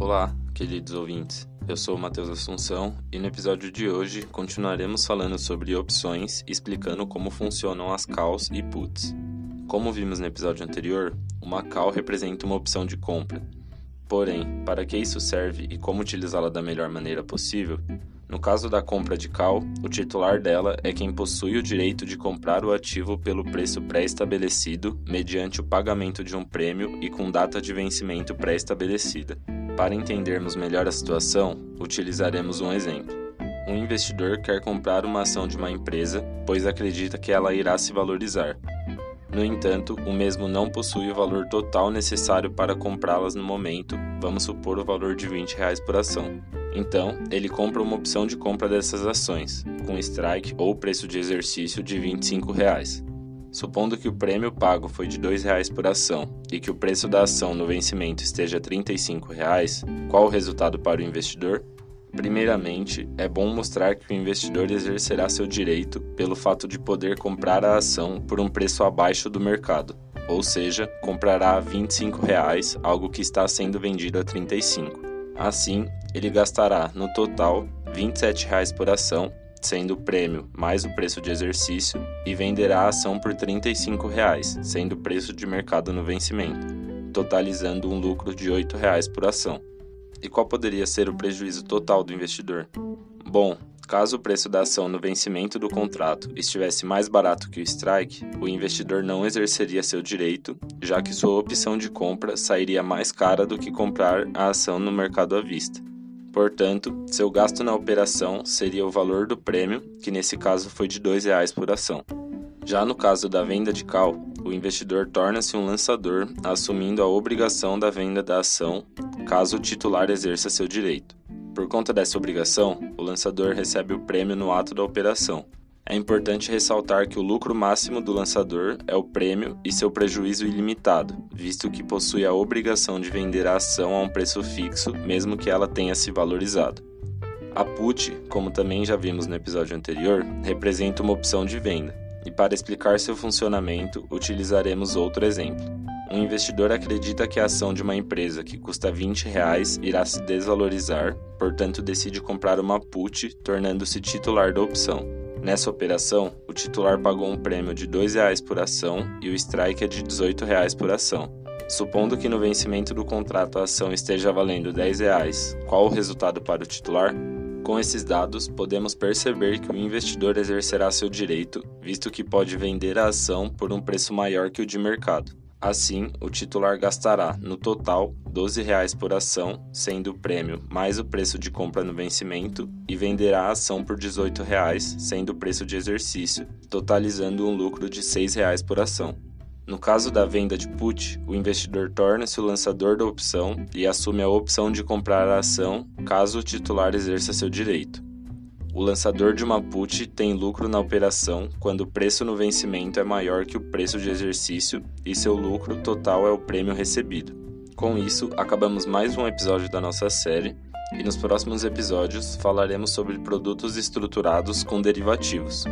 Olá, queridos ouvintes. Eu sou o Matheus Assunção e no episódio de hoje continuaremos falando sobre opções, explicando como funcionam as calls e puts. Como vimos no episódio anterior, uma call representa uma opção de compra. Porém, para que isso serve e como utilizá-la da melhor maneira possível, no caso da compra de call, o titular dela é quem possui o direito de comprar o ativo pelo preço pré-estabelecido, mediante o pagamento de um prêmio e com data de vencimento pré-estabelecida. Para entendermos melhor a situação, utilizaremos um exemplo. Um investidor quer comprar uma ação de uma empresa, pois acredita que ela irá se valorizar. No entanto, o mesmo não possui o valor total necessário para comprá-las no momento, vamos supor o valor de 20 reais por ação. Então, ele compra uma opção de compra dessas ações, com strike ou preço de exercício de 25 reais. Supondo que o prêmio pago foi de R$ 2,00 por ação e que o preço da ação no vencimento esteja 35 reais, qual o resultado para o investidor? Primeiramente, é bom mostrar que o investidor exercerá seu direito pelo fato de poder comprar a ação por um preço abaixo do mercado, ou seja, comprará a 25 reais, algo que está sendo vendido a R$ 35. Assim, ele gastará, no total, R$ 27,00 por ação, sendo o prêmio mais o preço de exercício, e venderá a ação por R$ 35,00, sendo o preço de mercado no vencimento, totalizando um lucro de R$ 8,00 por ação. E qual poderia ser o prejuízo total do investidor? Bom, caso o preço da ação no vencimento do contrato estivesse mais barato que o strike, o investidor não exerceria seu direito, já que sua opção de compra sairia mais cara do que comprar a ação no mercado à vista. Portanto, seu gasto na operação seria o valor do prêmio, que nesse caso foi de R$ 2,00 por ação. Já no caso da venda de call, o investidor torna-se um lançador, assumindo a obrigação da venda da ação, caso o titular exerça seu direito. Por conta dessa obrigação, o lançador recebe o prêmio no ato da operação, é importante ressaltar que o lucro máximo do lançador é o prêmio e seu prejuízo ilimitado, visto que possui a obrigação de vender a ação a um preço fixo, mesmo que ela tenha se valorizado. A put, como também já vimos no episódio anterior, representa uma opção de venda, e para explicar seu funcionamento, utilizaremos outro exemplo. Um investidor acredita que a ação de uma empresa que custa 20 reais irá se desvalorizar, portanto decide comprar uma put, tornando-se titular da opção. Nessa operação, o titular pagou um prêmio de R$ 2,00 por ação e o strike é de R$ 18,00 por ação. Supondo que no vencimento do contrato a ação esteja valendo R$ 10,00, qual o resultado para o titular? Com esses dados, podemos perceber que o investidor exercerá seu direito, visto que pode vender a ação por um preço maior que o de mercado. Assim, o titular gastará, no total, R$ 12,00 por ação, sendo o prêmio mais o preço de compra no vencimento, e venderá a ação por R$ 18,00, sendo o preço de exercício, totalizando um lucro de R$ 6,00 por ação. No caso da venda de put, o investidor torna-se o lançador da opção e assume a opção de comprar a ação caso o titular exerça seu direito. O lançador de uma put tem lucro na operação quando o preço no vencimento é maior que o preço de exercício e seu lucro total é o prêmio recebido. Com isso, acabamos mais um episódio da nossa série e nos próximos episódios falaremos sobre produtos estruturados com derivativos.